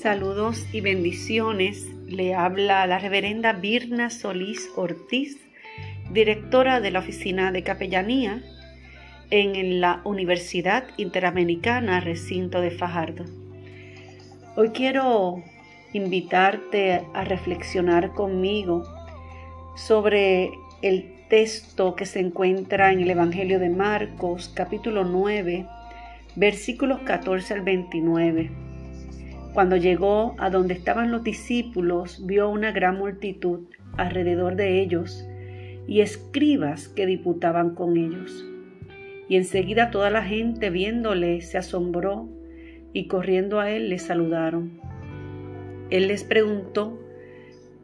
Saludos y bendiciones. Le habla la reverenda Birna Solís Ortiz, directora de la Oficina de Capellanía en la Universidad Interamericana Recinto de Fajardo. Hoy quiero invitarte a reflexionar conmigo sobre el texto que se encuentra en el Evangelio de Marcos, capítulo 9, versículos 14 al 29 cuando llegó a donde estaban los discípulos, vio una gran multitud alrededor de ellos y escribas que diputaban con ellos. Y enseguida toda la gente viéndole se asombró y corriendo a él le saludaron. Él les preguntó,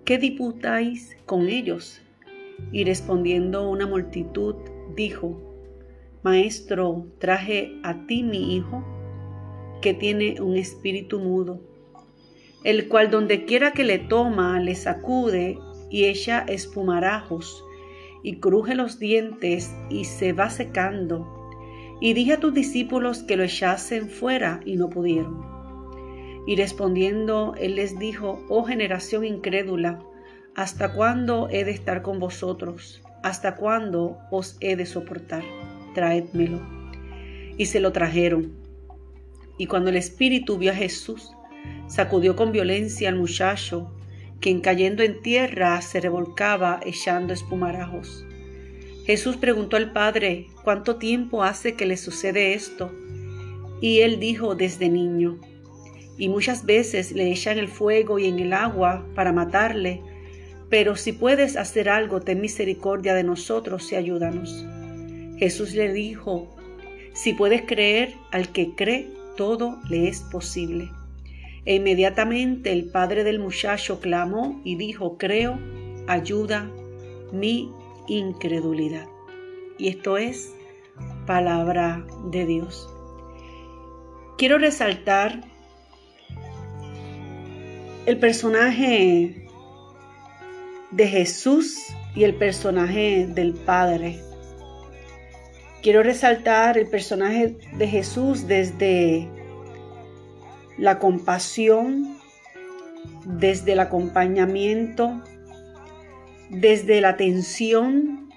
¿qué diputáis con ellos? Y respondiendo una multitud, dijo, Maestro, traje a ti mi hijo que tiene un espíritu mudo, el cual donde quiera que le toma, le sacude y echa espumarajos, y cruje los dientes y se va secando. Y dije a tus discípulos que lo echasen fuera y no pudieron. Y respondiendo, él les dijo, oh generación incrédula, ¿hasta cuándo he de estar con vosotros? ¿Hasta cuándo os he de soportar? Traédmelo. Y se lo trajeron. Y cuando el espíritu vio a Jesús, sacudió con violencia al muchacho, quien cayendo en tierra se revolcaba echando espumarajos. Jesús preguntó al Padre, ¿cuánto tiempo hace que le sucede esto? Y él dijo, desde niño. Y muchas veces le echan el fuego y en el agua para matarle, pero si puedes hacer algo, ten misericordia de nosotros y ayúdanos. Jesús le dijo, si puedes creer, al que cree, todo le es posible. E inmediatamente el padre del muchacho clamó y dijo, creo, ayuda mi incredulidad. Y esto es palabra de Dios. Quiero resaltar el personaje de Jesús y el personaje del Padre. Quiero resaltar el personaje de Jesús desde la compasión, desde el acompañamiento, desde la atención,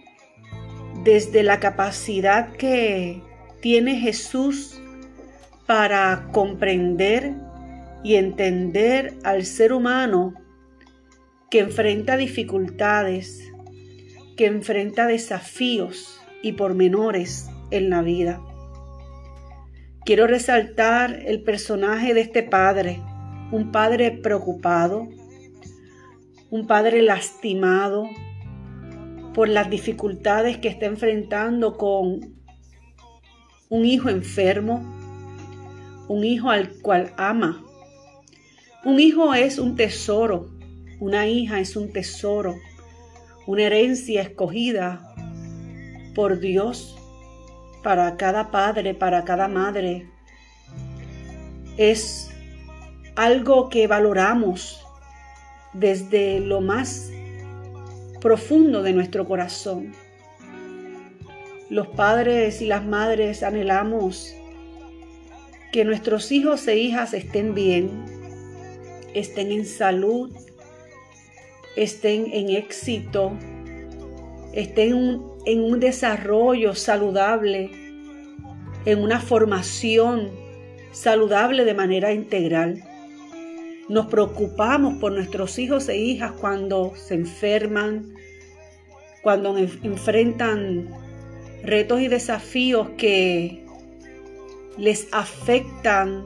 desde la capacidad que tiene Jesús para comprender y entender al ser humano que enfrenta dificultades, que enfrenta desafíos y pormenores en la vida. Quiero resaltar el personaje de este padre, un padre preocupado, un padre lastimado por las dificultades que está enfrentando con un hijo enfermo, un hijo al cual ama. Un hijo es un tesoro, una hija es un tesoro, una herencia escogida por Dios para cada padre, para cada madre. Es algo que valoramos desde lo más profundo de nuestro corazón. Los padres y las madres anhelamos que nuestros hijos e hijas estén bien, estén en salud, estén en éxito, estén en un desarrollo saludable, en una formación saludable de manera integral. Nos preocupamos por nuestros hijos e hijas cuando se enferman, cuando enfrentan retos y desafíos que les afectan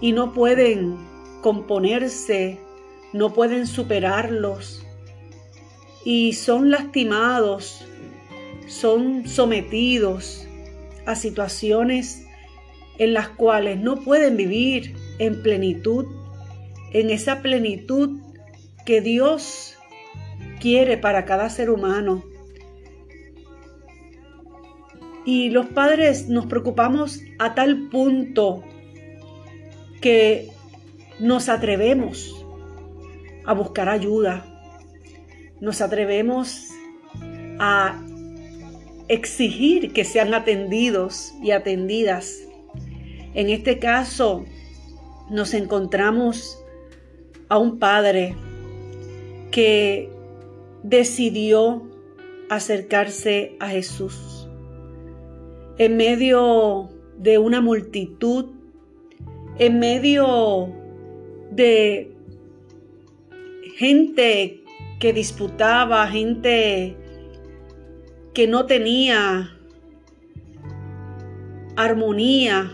y no pueden componerse, no pueden superarlos y son lastimados, son sometidos a situaciones en las cuales no pueden vivir en plenitud, en esa plenitud que Dios quiere para cada ser humano. Y los padres nos preocupamos a tal punto que nos atrevemos a buscar ayuda, nos atrevemos a exigir que sean atendidos y atendidas. En este caso, nos encontramos a un padre que decidió acercarse a Jesús. En medio de una multitud, en medio de gente que disputaba, gente que no tenía armonía,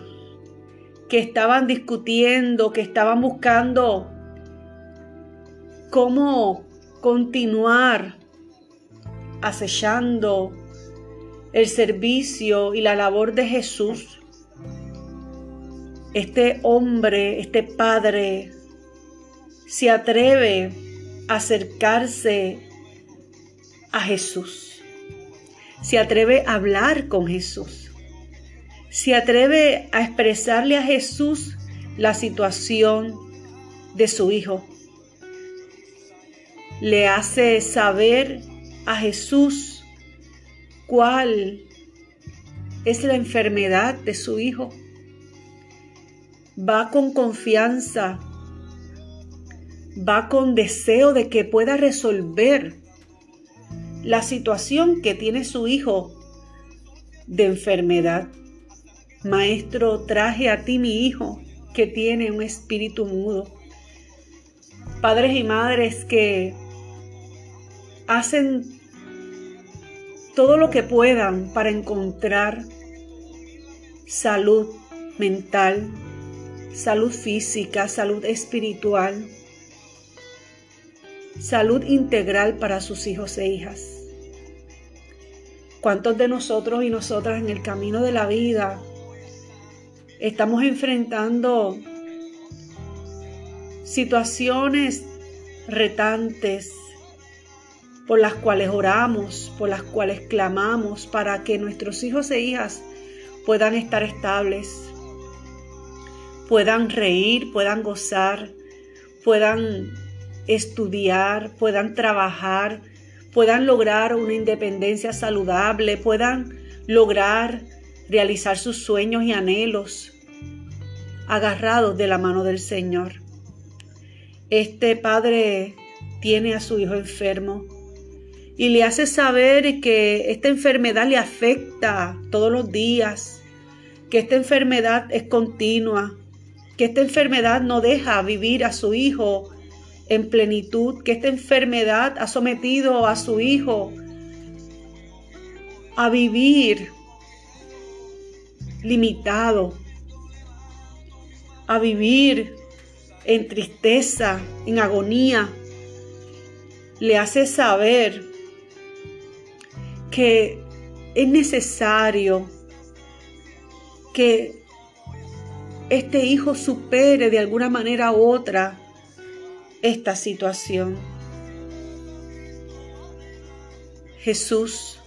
que estaban discutiendo, que estaban buscando cómo continuar acechando el servicio y la labor de Jesús. Este hombre, este padre, se atreve a acercarse a Jesús. Se atreve a hablar con Jesús. Se atreve a expresarle a Jesús la situación de su hijo. Le hace saber a Jesús cuál es la enfermedad de su hijo. Va con confianza, va con deseo de que pueda resolver la situación que tiene su hijo de enfermedad. Maestro, traje a ti mi hijo que tiene un espíritu mudo. Padres y madres que hacen todo lo que puedan para encontrar salud mental, salud física, salud espiritual, salud integral para sus hijos e hijas. ¿Cuántos de nosotros y nosotras en el camino de la vida estamos enfrentando situaciones retantes, por las cuales oramos, por las cuales clamamos para que nuestros hijos e hijas puedan estar estables, puedan reír, puedan gozar, puedan estudiar, puedan trabajar, puedan lograr una independencia saludable, puedan lograr realizar sus sueños y anhelos agarrados de la mano del Señor. Este padre tiene a su hijo enfermo y le hace saber que esta enfermedad le afecta todos los días, que esta enfermedad es continua, que esta enfermedad no deja vivir a su hijo en plenitud, que esta enfermedad ha sometido a su hijo a vivir limitado, a vivir en tristeza, en agonía. Le hace saber que es necesario que este hijo supere de alguna manera u otra esta situación. Jesús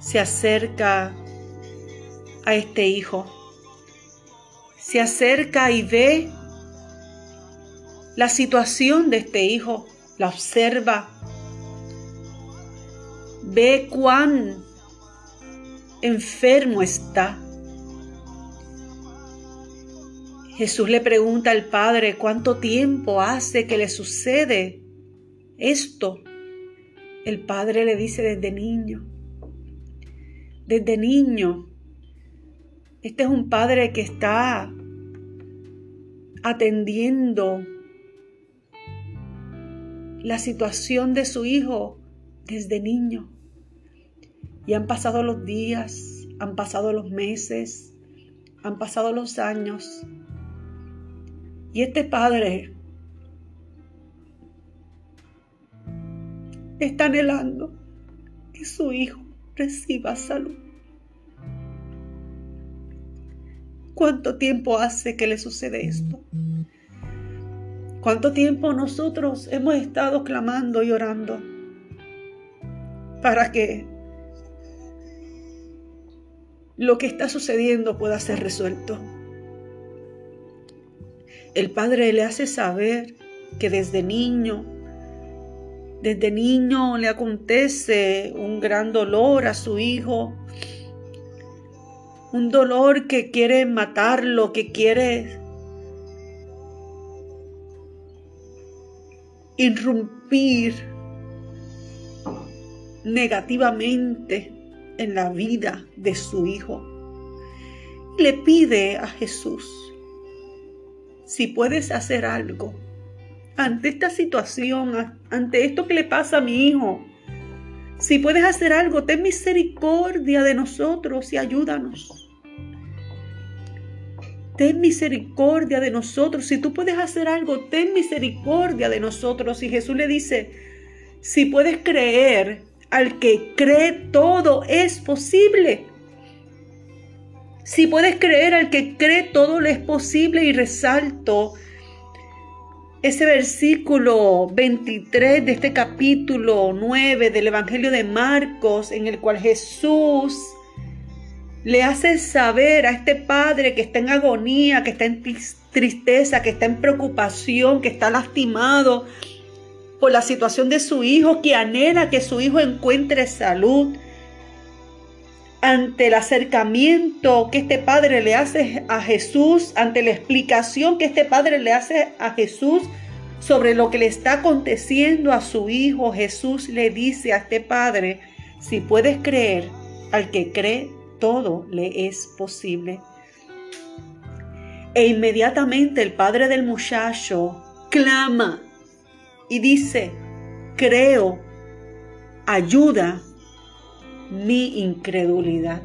se acerca a este hijo, se acerca y ve la situación de este hijo, la observa, Ve cuán enfermo está. Jesús le pregunta al Padre cuánto tiempo hace que le sucede esto. El Padre le dice desde niño. Desde niño. Este es un Padre que está atendiendo la situación de su hijo desde niño. Y han pasado los días, han pasado los meses, han pasado los años. Y este padre está anhelando que su hijo reciba salud. ¿Cuánto tiempo hace que le sucede esto? ¿Cuánto tiempo nosotros hemos estado clamando y orando para que lo que está sucediendo pueda ser resuelto. El padre le hace saber que desde niño, desde niño le acontece un gran dolor a su hijo, un dolor que quiere matarlo, que quiere irrumpir negativamente en la vida de su hijo. Le pide a Jesús si puedes hacer algo ante esta situación, ante esto que le pasa a mi hijo. Si puedes hacer algo, ten misericordia de nosotros y ayúdanos. Ten misericordia de nosotros. Si tú puedes hacer algo, ten misericordia de nosotros. Y Jesús le dice, si puedes creer, al que cree todo es posible. Si puedes creer al que cree todo le es posible y resalto ese versículo 23 de este capítulo 9 del Evangelio de Marcos en el cual Jesús le hace saber a este padre que está en agonía, que está en tristeza, que está en preocupación, que está lastimado, por la situación de su hijo, que anhela que su hijo encuentre salud. Ante el acercamiento que este padre le hace a Jesús, ante la explicación que este padre le hace a Jesús sobre lo que le está aconteciendo a su hijo, Jesús le dice a este padre, si puedes creer, al que cree, todo le es posible. E inmediatamente el padre del muchacho clama y dice, creo, ayuda mi incredulidad.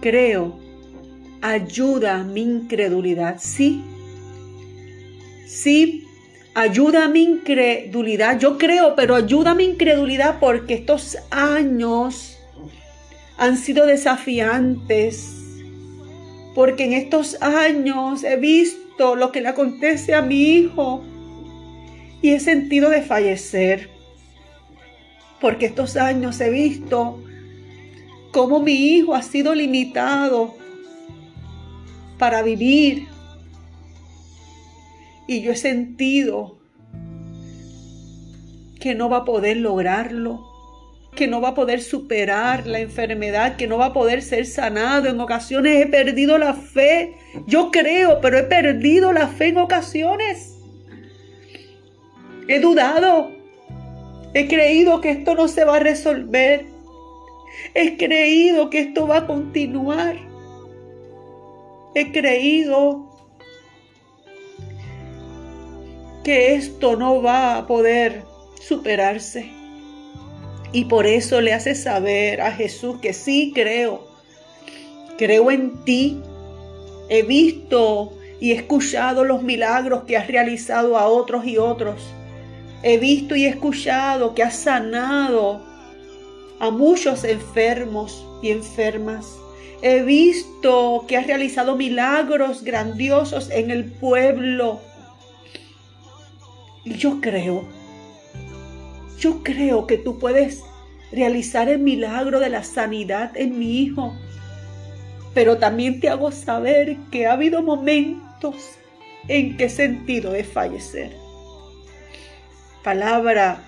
Creo, ayuda mi incredulidad. Sí, sí, ayuda mi incredulidad. Yo creo, pero ayuda mi incredulidad porque estos años han sido desafiantes. Porque en estos años he visto lo que le acontece a mi hijo y he sentido de fallecer, porque estos años he visto cómo mi hijo ha sido limitado para vivir. Y yo he sentido que no va a poder lograrlo, que no va a poder superar la enfermedad, que no va a poder ser sanado. En ocasiones he perdido la fe. Yo creo, pero he perdido la fe en ocasiones. He dudado. He creído que esto no se va a resolver. He creído que esto va a continuar. He creído que esto no va a poder superarse. Y por eso le hace saber a Jesús que sí creo. Creo en ti. He visto y escuchado los milagros que has realizado a otros y otros. He visto y escuchado que has sanado a muchos enfermos y enfermas. He visto que has realizado milagros grandiosos en el pueblo. Y yo creo, yo creo que tú puedes realizar el milagro de la sanidad en mi hijo. Pero también te hago saber que ha habido momentos en que he sentido de fallecer palabra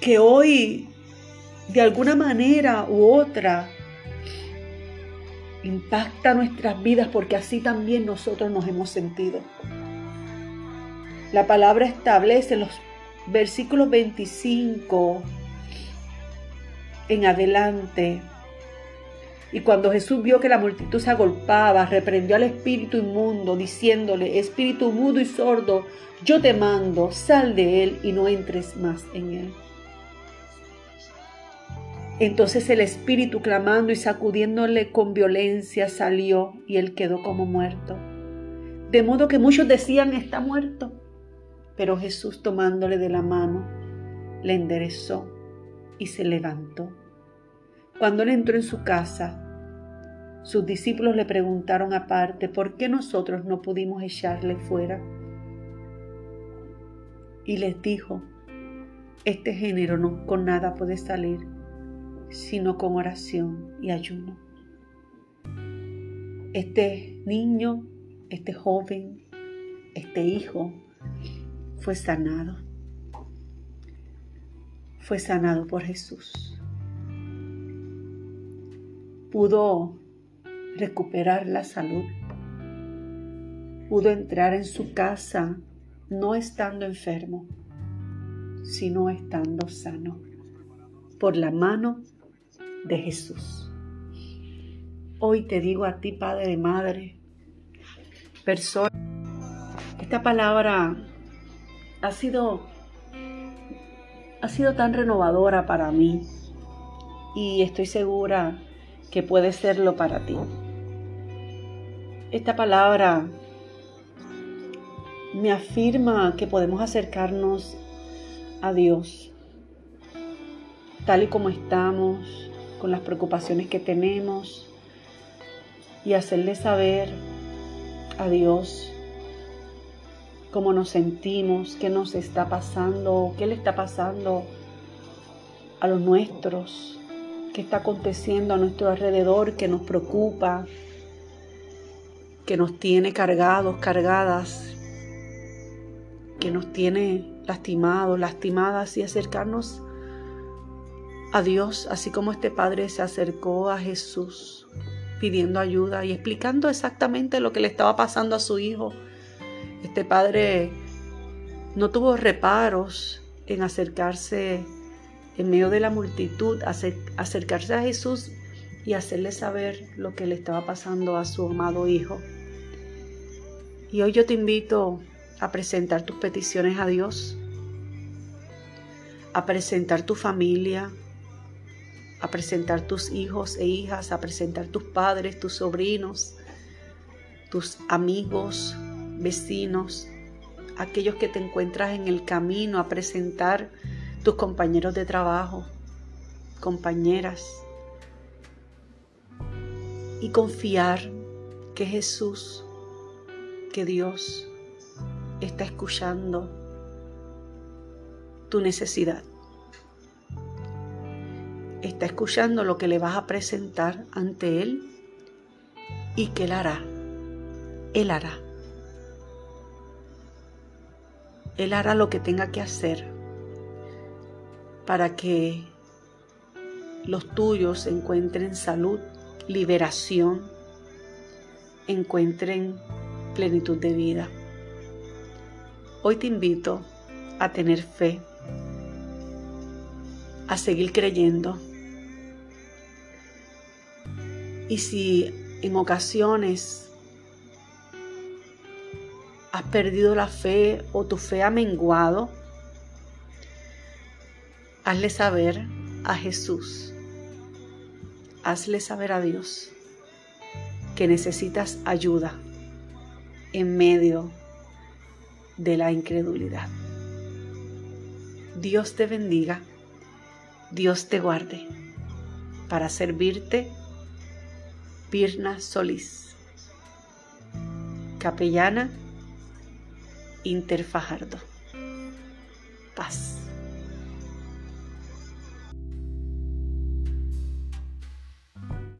que hoy de alguna manera u otra impacta nuestras vidas porque así también nosotros nos hemos sentido. La palabra establece en los versículos 25 en adelante y cuando Jesús vio que la multitud se agolpaba, reprendió al espíritu inmundo, diciéndole, espíritu mudo y sordo, yo te mando, sal de él y no entres más en él. Entonces el espíritu, clamando y sacudiéndole con violencia, salió y él quedó como muerto. De modo que muchos decían, está muerto. Pero Jesús tomándole de la mano, le enderezó y se levantó. Cuando él entró en su casa, sus discípulos le preguntaron aparte, ¿por qué nosotros no pudimos echarle fuera? Y les dijo, este género no con nada puede salir, sino con oración y ayuno. Este niño, este joven, este hijo fue sanado. Fue sanado por Jesús. Pudo recuperar la salud. pudo entrar en su casa no estando enfermo, sino estando sano, por la mano de Jesús. Hoy te digo a ti, Padre Madre, persona, esta palabra ha sido, ha sido tan renovadora para mí y estoy segura que puede serlo para ti. Esta palabra me afirma que podemos acercarnos a Dios tal y como estamos, con las preocupaciones que tenemos y hacerle saber a Dios cómo nos sentimos, qué nos está pasando, qué le está pasando a los nuestros, qué está aconteciendo a nuestro alrededor que nos preocupa, que nos tiene cargados, cargadas que nos tiene lastimados, lastimadas y acercarnos a Dios, así como este padre se acercó a Jesús pidiendo ayuda y explicando exactamente lo que le estaba pasando a su hijo. Este padre no tuvo reparos en acercarse en medio de la multitud, acercarse a Jesús y hacerle saber lo que le estaba pasando a su amado hijo. Y hoy yo te invito a presentar tus peticiones a Dios, a presentar tu familia, a presentar tus hijos e hijas, a presentar tus padres, tus sobrinos, tus amigos, vecinos, aquellos que te encuentras en el camino, a presentar tus compañeros de trabajo, compañeras, y confiar que Jesús, que Dios está escuchando tu necesidad. Está escuchando lo que le vas a presentar ante Él y que Él hará. Él hará. Él hará lo que tenga que hacer para que los tuyos encuentren salud, liberación, encuentren plenitud de vida. Hoy te invito a tener fe, a seguir creyendo. Y si en ocasiones has perdido la fe o tu fe ha menguado, hazle saber a Jesús, hazle saber a Dios que necesitas ayuda en medio de la incredulidad. Dios te bendiga, Dios te guarde, para servirte, Pirna Solís, capellana Interfajardo. Paz.